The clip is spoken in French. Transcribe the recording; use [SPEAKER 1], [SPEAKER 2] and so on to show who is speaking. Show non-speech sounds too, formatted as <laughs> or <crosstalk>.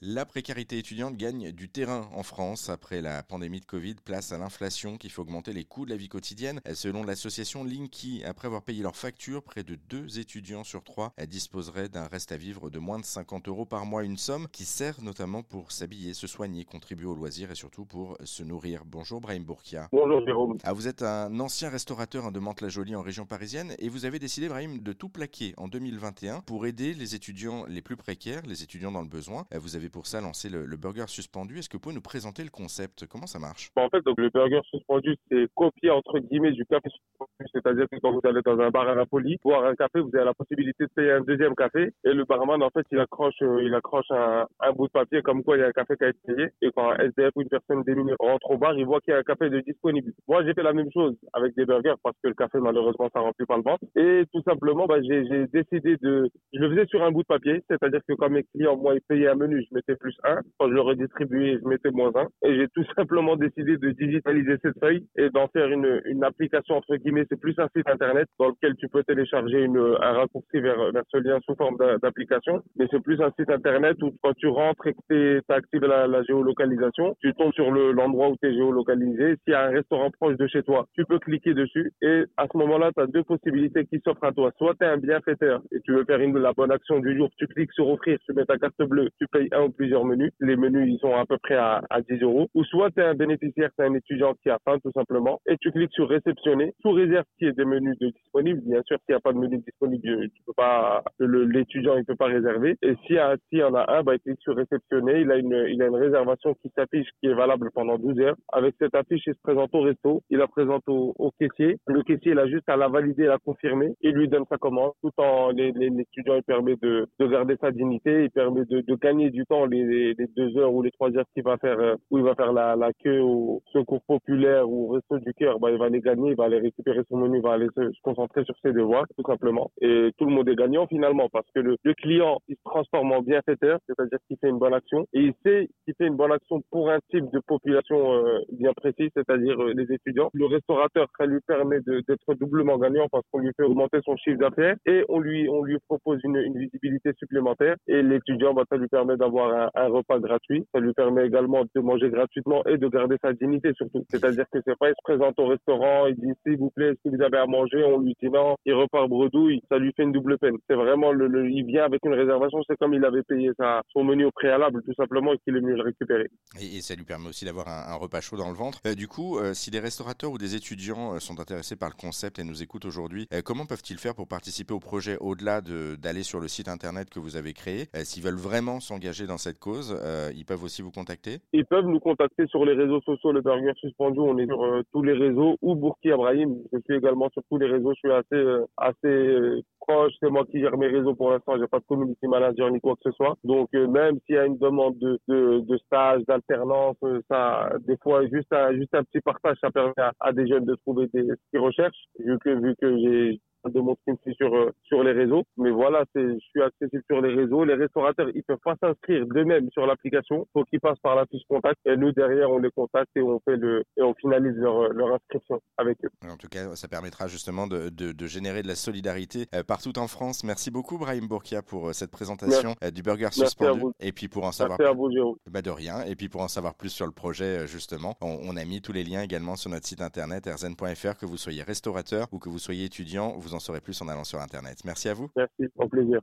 [SPEAKER 1] La précarité étudiante gagne du terrain en France après la pandémie de Covid, place à l'inflation qui fait augmenter les coûts de la vie quotidienne. Selon l'association Linky, après avoir payé leurs factures, près de deux étudiants sur trois disposeraient d'un reste à vivre de moins de 50 euros par mois, une somme qui sert notamment pour s'habiller, se soigner, contribuer au loisir et surtout pour se nourrir. Bonjour Brahim Bourkia.
[SPEAKER 2] Bonjour Jérôme.
[SPEAKER 1] Ah, vous êtes un ancien restaurateur de Mantes-la-Jolie en région parisienne et vous avez décidé Brahim de tout plaquer en 2021 pour aider les étudiants les plus précaires, les étudiants dans le besoin. Vous avez pour ça lancé le, burger suspendu. Est-ce que vous pouvez nous présenter le concept? Comment ça marche?
[SPEAKER 2] En fait, donc le burger suspendu, c'est copié entre guillemets du café suspendu. C'est-à-dire que quand vous allez dans un bar à Napoli, boire un café, vous avez la possibilité de payer un deuxième café. Et le barman, en fait, il accroche, euh, il accroche un, bout de papier comme quoi il y a un café qui a été payé. Et quand un SDF ou une personne démunie rentre au bar, il voit qu'il y a un café de disponible. Moi, j'ai fait la même chose avec des burgers parce que le café, malheureusement, ça remplit pas le ventre. Et tout simplement, bah, j'ai décidé de, je le faisais sur un bout de papier. C'est-à-dire que quand mes clients, moi, ils payaient un menu, je mettais plus un. Quand je le redistribuais, je mettais moins un. Et j'ai tout <laughs> simplement décidé de digitaliser cette feuille et d'en faire une, application, entre guillemets. C'est plus un site internet dans lequel tu peux télécharger un raccourci vers, vers ce lien sous forme d'application. Mais c'est plus un site internet où quand tu rentres et que tu actives la, la, géolocalisation, tu tombes sur l'endroit où tu es géolocalisé. S'il y a un restaurant proche de chez toi, tu peux cliquer dessus et à ce moment-là, tu as deux possibilités qui s'offrent à toi. Soit tu es un bienfaiteur et tu veux faire une, la bonne action du jour, tu cliques sur offrir, tu mets ta carte bleue, tu payes un plusieurs menus. Les menus, ils sont à peu près à, à 10 euros. Ou soit tu es un bénéficiaire, tu un étudiant qui a faim tout simplement et tu cliques sur réceptionner sous réserve qu'il y ait des menus de disponibles. Bien sûr, s'il n'y a pas de menu disponible, tu peux pas, l'étudiant, il peut pas réserver. Et s'il y, en a un, bah, il clique sur réceptionner. Il a une, il a une réservation qui s'affiche, qui est valable pendant 12 heures. Avec cette affiche, il se présente au resto. Il la présente au, caissier. Le caissier, il a juste à la valider, la confirmer. Il lui donne sa commande. Tout en, l'étudiant, il permet de, de garder sa dignité. Il permet de gagner du temps les, deux heures ou les trois heures qu'il va faire, euh, où il va faire la, queue au secours populaire ou au resto du cœur. Bah, il va les gagner. Il va aller récupérer son menu. Il va aller se, concentrer sur ses devoirs, tout simplement. Et tout le monde est gagnant finalement parce que le, le client, il se transforme en bienfaiteur, c'est-à-dire qu'il fait une bonne action et il sait qu'il fait une bonne action pour un type de population euh, bien précis, c'est-à-dire euh, les étudiants. Le restaurateur, ça lui permet d'être doublement gagnant parce qu'on lui fait augmenter son chiffre d'affaires et on lui on lui propose une, une visibilité supplémentaire et l'étudiant, bah, ça lui permet d'avoir un, repas gratuit, ça lui permet également de manger gratuitement et de garder sa dignité surtout. C'est-à-dire que c'est pas il se présente au restaurant, il dit s'il vous plaît, est-ce que vous avez à manger, on lui dit non, il repart bredouille, ça lui fait une double peine. C'est vraiment le, il vient avec une réservation, c'est comme il avait payé son menu au préalable tout simplement et qu'il est mieux le récupérer.
[SPEAKER 1] Et, ça lui permet aussi d'avoir un, repas chaud dans le ventre. Euh, du coup, euh, si des restaurateurs ou des étudiants euh, sont intéressés par le concept et nous écoutent aujourd'hui, comment peuvent-ils faire pour participer au projet au-delà d'aller sur le site internet que vous avez créé? S'ils veulent vraiment s'engager dans cette cause, euh, ils peuvent aussi vous contacter?
[SPEAKER 2] Ils peuvent nous contacter sur les réseaux sociaux, le Burger Suspendu, on est sur tous les réseaux, ou Bourki Abrahim, je suis également sur tous les réseaux, je suis assez, assez proche, c'est moi qui gère mes réseaux pour l'instant, j'ai pas de community manager ni quoi que ce soit. Donc euh, même s'il y a une demande de, stage, d'alternance, euh, ça, des fois juste un, juste un petit partage, ça permet à, des jeunes de trouver ce qu'ils recherchent. Vu que vu que j'ai de mon stream sur euh, sur les réseaux. Mais voilà, je suis accessible sur les réseaux. Les restaurateurs, ils peuvent pas s'inscrire d'eux-mêmes sur l'application. Faut qu'ils passent par la fiche contact. Et nous derrière, on les contacte et on fait le et on finalise leur leur inscription avec eux.
[SPEAKER 1] En tout cas, ça permettra justement de de, de générer de la solidarité euh, partout en France. Merci beaucoup Brahim Bourkia pour euh, cette présentation
[SPEAKER 2] Merci.
[SPEAKER 1] du burger
[SPEAKER 2] Merci
[SPEAKER 1] suspendu. Et puis pour en savoir
[SPEAKER 2] Merci à vous, Jérôme.
[SPEAKER 1] Bah de rien. Et puis pour en savoir plus sur le projet, justement, on, on, a mis tous les liens également sur notre site internet rzn.fr. Que vous soyez restaurateur ou que vous soyez étudiant, vous en saurez plus en allant sur internet. Merci à vous.
[SPEAKER 2] Merci, au plaisir.